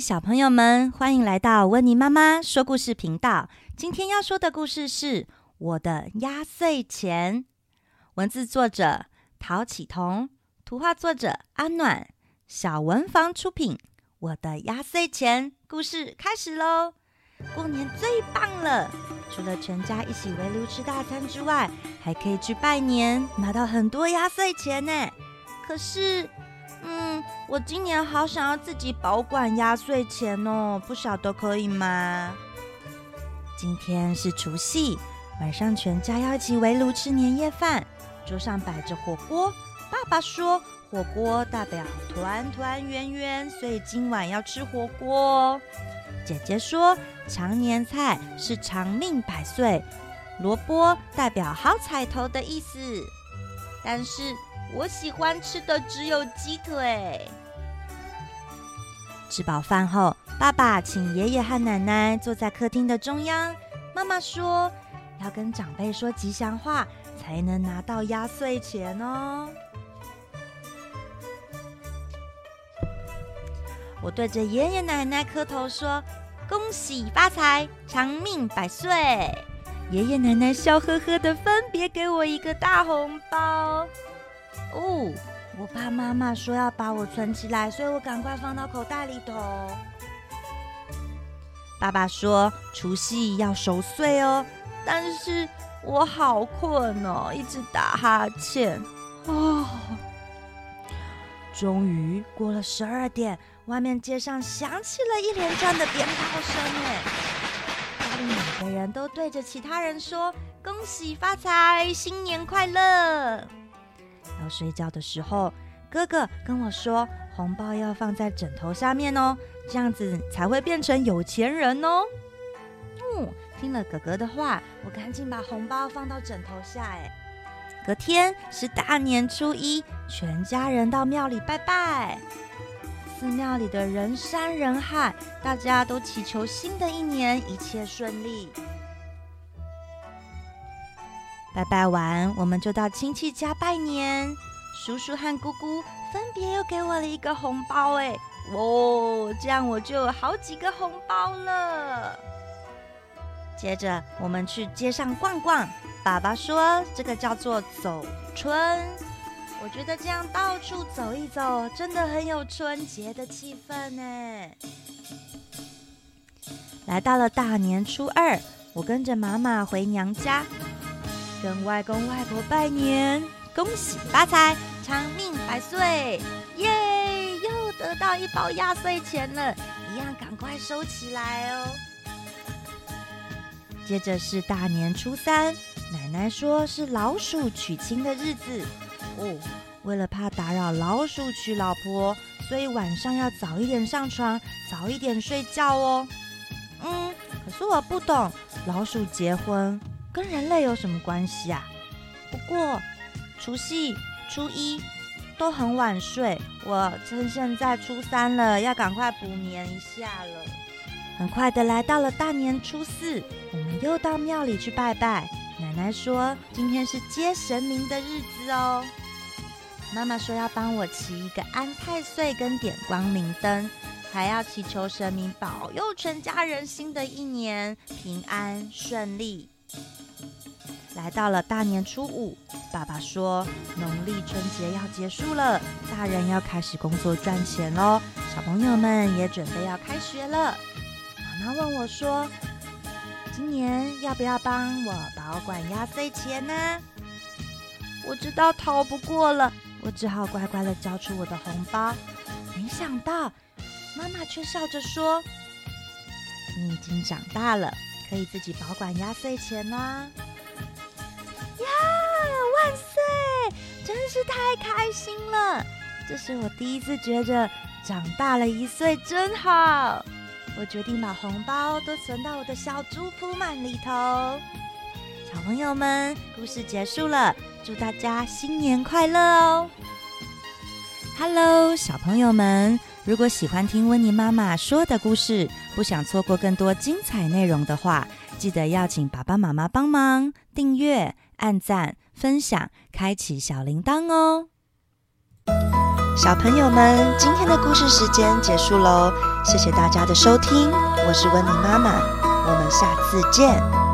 小朋友们，欢迎来到温妮妈妈说故事频道。今天要说的故事是《我的压岁钱》，文字作者陶启彤，图画作者阿暖，小文房出品。《我的压岁钱》故事开始喽！过年最棒了，除了全家一起围炉吃大餐之外，还可以去拜年，拿到很多压岁钱呢。可是，嗯，我今年好想要自己保管压岁钱哦，不晓得可以吗？今天是除夕，晚上全家要一起围炉吃年夜饭，桌上摆着火锅。爸爸说火锅代表团团圆圆，所以今晚要吃火锅。姐姐说长年菜是长命百岁，萝卜代表好彩头的意思，但是。我喜欢吃的只有鸡腿。吃饱饭后，爸爸请爷爷和奶奶坐在客厅的中央。妈妈说要跟长辈说吉祥话，才能拿到压岁钱哦。我对着爷爷奶奶磕头说：“恭喜发财，长命百岁！”爷爷奶奶笑呵呵的，分别给我一个大红包。哦，我爸妈妈说要把我存起来，所以我赶快放到口袋里头。爸爸说除夕要守岁哦，但是我好困哦，一直打哈欠。哦，终于过了十二点，外面街上响起了一连串的鞭炮声，哎，家里每个人都对着其他人说恭喜发财，新年快乐。要睡觉的时候，哥哥跟我说，红包要放在枕头下面哦，这样子才会变成有钱人哦。嗯，听了哥哥的话，我赶紧把红包放到枕头下。哎，隔天是大年初一，全家人到庙里拜拜。寺庙里的人山人海，大家都祈求新的一年一切顺利。拜拜完，我们就到亲戚家拜年。叔叔和姑姑分别又给我了一个红包，哎，哦，这样我就有好几个红包了。接着，我们去街上逛逛。爸爸说这个叫做走春，我觉得这样到处走一走，真的很有春节的气氛呢。来到了大年初二，我跟着妈妈回娘家。跟外公外婆拜年，恭喜发财，长命百岁！耶，又得到一包压岁钱了，一样赶快收起来哦。接着是大年初三，奶奶说是老鼠娶亲的日子哦。为了怕打扰老鼠娶老婆，所以晚上要早一点上床，早一点睡觉哦。嗯，可是我不懂，老鼠结婚。跟人类有什么关系啊？不过除夕、初一都很晚睡，我趁现在初三了，要赶快补眠一下了。很快的来到了大年初四，我们又到庙里去拜拜。奶奶说今天是接神明的日子哦。妈妈说要帮我祈一个安太岁跟点光明灯，还要祈求神明保佑全家人新的一年平安顺利。来到了大年初五，爸爸说农历春节要结束了，大人要开始工作赚钱喽，小朋友们也准备要开学了。妈妈问我说：“今年要不要帮我保管压岁钱呢？”我知道逃不过了，我只好乖乖的交出我的红包。没想到妈妈却笑着说：“你已经长大了，可以自己保管压岁钱啦。”呀万岁！真是太开心了，这是我第一次觉得长大了一岁真好。我决定把红包都存到我的小猪铺满里头。小朋友们，故事结束了，祝大家新年快乐哦！Hello，小朋友们，如果喜欢听温妮妈妈说的故事，不想错过更多精彩内容的话，记得要请爸爸妈妈帮忙订阅、按赞。分享，开启小铃铛哦！小朋友们，今天的故事时间结束喽。谢谢大家的收听，我是温妮妈妈，我们下次见。